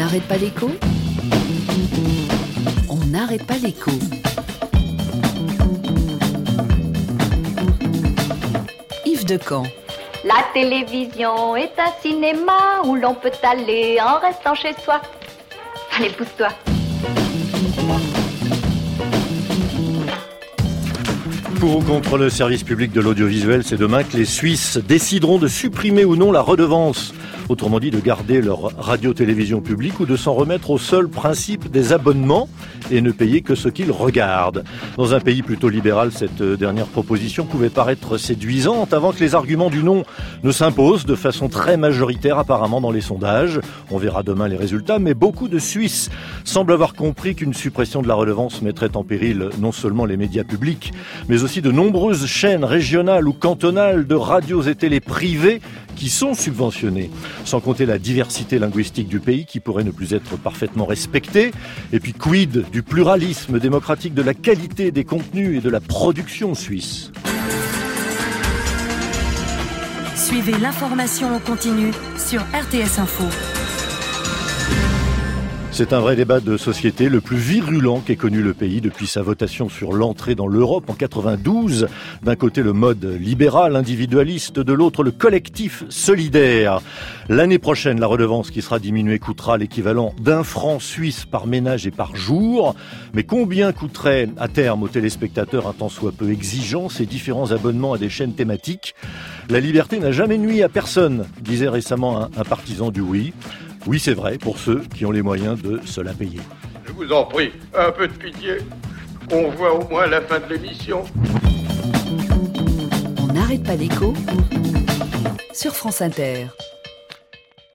n'arrête pas l'écho On n'arrête pas l'écho. Yves de Camp. La télévision est un cinéma où l'on peut aller en restant chez soi. Allez, pousse-toi. Pour ou contre le service public de l'audiovisuel, c'est demain que les Suisses décideront de supprimer ou non la redevance Autrement dit, de garder leur radio-télévision publique ou de s'en remettre au seul principe des abonnements et ne payer que ce qu'ils regardent. Dans un pays plutôt libéral, cette dernière proposition pouvait paraître séduisante avant que les arguments du non ne s'imposent de façon très majoritaire apparemment dans les sondages. On verra demain les résultats, mais beaucoup de Suisses semblent avoir compris qu'une suppression de la redevance mettrait en péril non seulement les médias publics, mais aussi de nombreuses chaînes régionales ou cantonales de radios et télé privées qui sont subventionnés, sans compter la diversité linguistique du pays qui pourrait ne plus être parfaitement respectée, et puis quid du pluralisme démocratique, de la qualité des contenus et de la production suisse. Suivez l'information en continu sur RTS Info. C'est un vrai débat de société, le plus virulent qu'ait connu le pays depuis sa votation sur l'entrée dans l'Europe en 92. D'un côté le mode libéral, individualiste, de l'autre le collectif solidaire. L'année prochaine, la redevance qui sera diminuée coûtera l'équivalent d'un franc suisse par ménage et par jour. Mais combien coûterait à terme aux téléspectateurs un temps soit peu exigeant ces différents abonnements à des chaînes thématiques? La liberté n'a jamais nui à personne, disait récemment un, un partisan du oui. Oui, c'est vrai, pour ceux qui ont les moyens de se la payer. Je vous en prie, un peu de pitié. On voit au moins la fin de l'émission. On n'arrête pas l'écho sur France Inter.